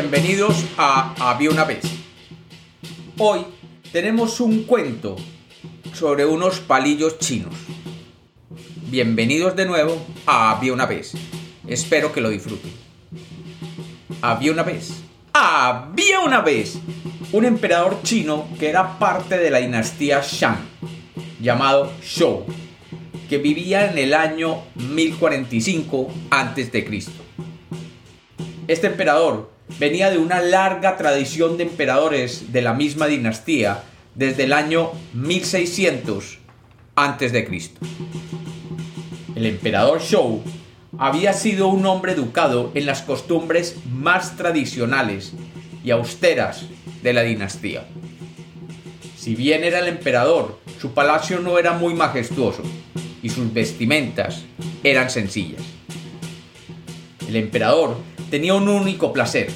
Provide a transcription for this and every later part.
Bienvenidos a Había una vez. Hoy tenemos un cuento sobre unos palillos chinos. Bienvenidos de nuevo a Había una vez. Espero que lo disfruten. Había una vez. Había una vez un emperador chino que era parte de la dinastía Shang, llamado Shou, que vivía en el año 1045 a.C. Este emperador venía de una larga tradición de emperadores de la misma dinastía desde el año 1600 a.C. El emperador Shou había sido un hombre educado en las costumbres más tradicionales y austeras de la dinastía. Si bien era el emperador, su palacio no era muy majestuoso y sus vestimentas eran sencillas. El emperador tenía un único placer,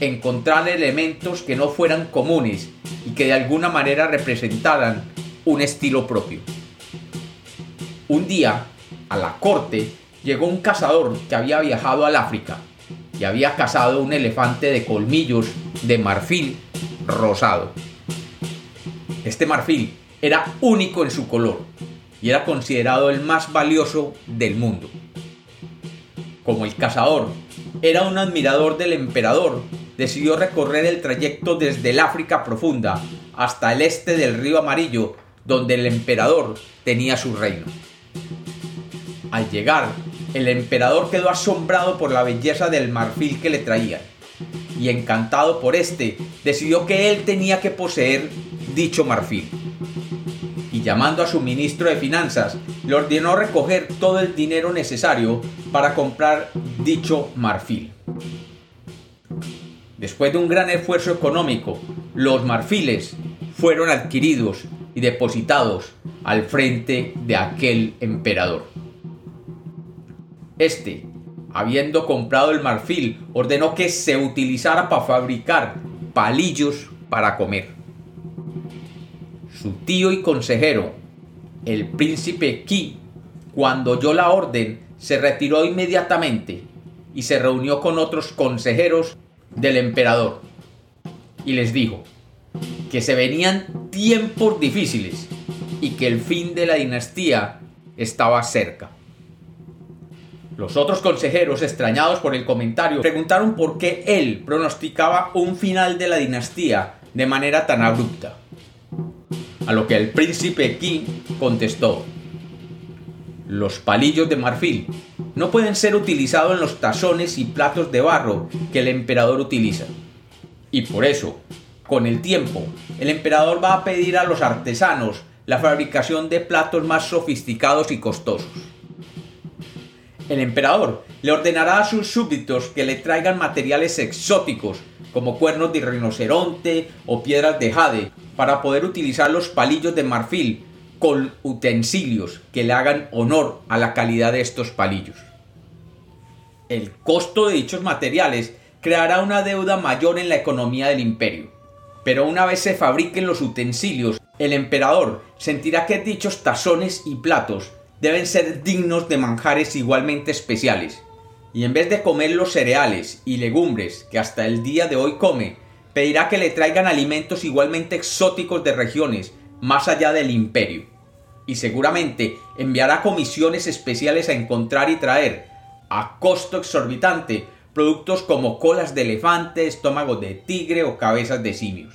encontrar elementos que no fueran comunes y que de alguna manera representaran un estilo propio. Un día, a la corte, llegó un cazador que había viajado al África y había cazado un elefante de colmillos de marfil rosado. Este marfil era único en su color y era considerado el más valioso del mundo. Como el cazador era un admirador del emperador, decidió recorrer el trayecto desde el África profunda hasta el este del río Amarillo, donde el emperador tenía su reino. Al llegar, el emperador quedó asombrado por la belleza del marfil que le traían, y encantado por este, decidió que él tenía que poseer dicho marfil. Llamando a su ministro de finanzas, le ordenó recoger todo el dinero necesario para comprar dicho marfil. Después de un gran esfuerzo económico, los marfiles fueron adquiridos y depositados al frente de aquel emperador. Este, habiendo comprado el marfil, ordenó que se utilizara para fabricar palillos para comer. Su tío y consejero, el príncipe Qi, cuando oyó la orden, se retiró inmediatamente y se reunió con otros consejeros del emperador y les dijo que se venían tiempos difíciles y que el fin de la dinastía estaba cerca. Los otros consejeros, extrañados por el comentario, preguntaron por qué él pronosticaba un final de la dinastía de manera tan abrupta. A lo que el príncipe Qi contestó, los palillos de marfil no pueden ser utilizados en los tazones y platos de barro que el emperador utiliza. Y por eso, con el tiempo, el emperador va a pedir a los artesanos la fabricación de platos más sofisticados y costosos. El emperador le ordenará a sus súbditos que le traigan materiales exóticos como cuernos de rinoceronte o piedras de jade para poder utilizar los palillos de marfil con utensilios que le hagan honor a la calidad de estos palillos. El costo de dichos materiales creará una deuda mayor en la economía del imperio, pero una vez se fabriquen los utensilios, el emperador sentirá que dichos tazones y platos deben ser dignos de manjares igualmente especiales, y en vez de comer los cereales y legumbres que hasta el día de hoy come, pedirá que le traigan alimentos igualmente exóticos de regiones más allá del imperio y seguramente enviará comisiones especiales a encontrar y traer, a costo exorbitante, productos como colas de elefante, estómago de tigre o cabezas de simios.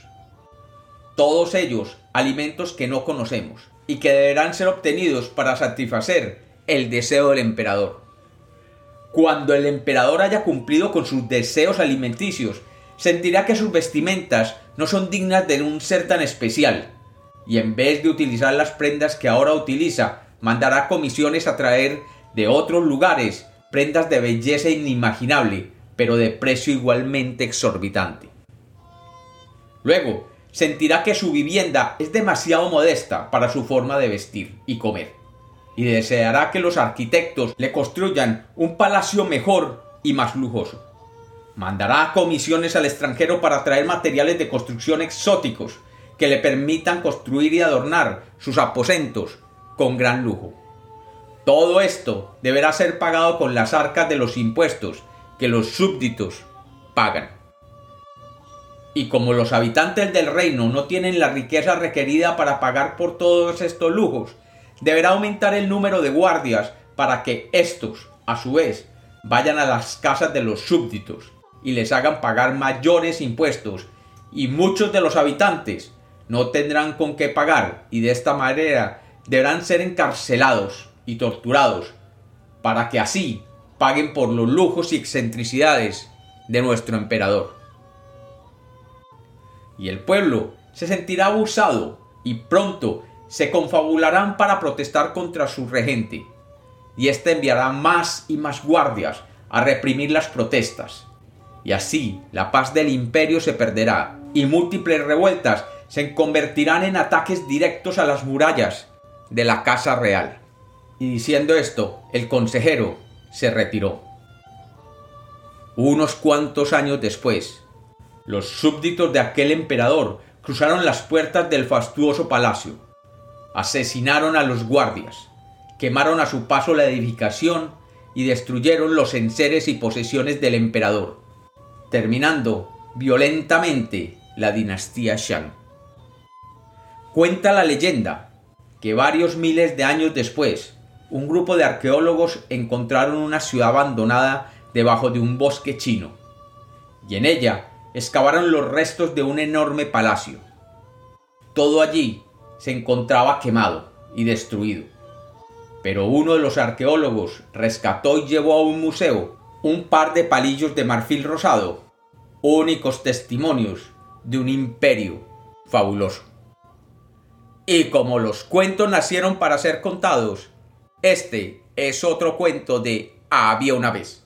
Todos ellos alimentos que no conocemos y que deberán ser obtenidos para satisfacer el deseo del emperador. Cuando el emperador haya cumplido con sus deseos alimenticios, sentirá que sus vestimentas no son dignas de un ser tan especial, y en vez de utilizar las prendas que ahora utiliza, mandará comisiones a traer de otros lugares prendas de belleza inimaginable, pero de precio igualmente exorbitante. Luego, sentirá que su vivienda es demasiado modesta para su forma de vestir y comer, y deseará que los arquitectos le construyan un palacio mejor y más lujoso. Mandará comisiones al extranjero para traer materiales de construcción exóticos, que le permitan construir y adornar sus aposentos con gran lujo. Todo esto deberá ser pagado con las arcas de los impuestos que los súbditos pagan. Y como los habitantes del reino no tienen la riqueza requerida para pagar por todos estos lujos, deberá aumentar el número de guardias para que éstos, a su vez, vayan a las casas de los súbditos y les hagan pagar mayores impuestos, y muchos de los habitantes no tendrán con qué pagar y de esta manera deberán ser encarcelados y torturados para que así paguen por los lujos y excentricidades de nuestro emperador. Y el pueblo se sentirá abusado y pronto se confabularán para protestar contra su regente, y éste enviará más y más guardias a reprimir las protestas. Y así la paz del imperio se perderá, y múltiples revueltas se convertirán en ataques directos a las murallas de la Casa Real. Y diciendo esto, el consejero se retiró. Unos cuantos años después, los súbditos de aquel emperador cruzaron las puertas del fastuoso palacio, asesinaron a los guardias, quemaron a su paso la edificación y destruyeron los enseres y posesiones del emperador, terminando violentamente la dinastía Shang. Cuenta la leyenda que varios miles de años después, un grupo de arqueólogos encontraron una ciudad abandonada debajo de un bosque chino, y en ella excavaron los restos de un enorme palacio. Todo allí se encontraba quemado y destruido. Pero uno de los arqueólogos rescató y llevó a un museo un par de palillos de marfil rosado, únicos testimonios de un imperio fabuloso. Y como los cuentos nacieron para ser contados, este es otro cuento de Había una vez.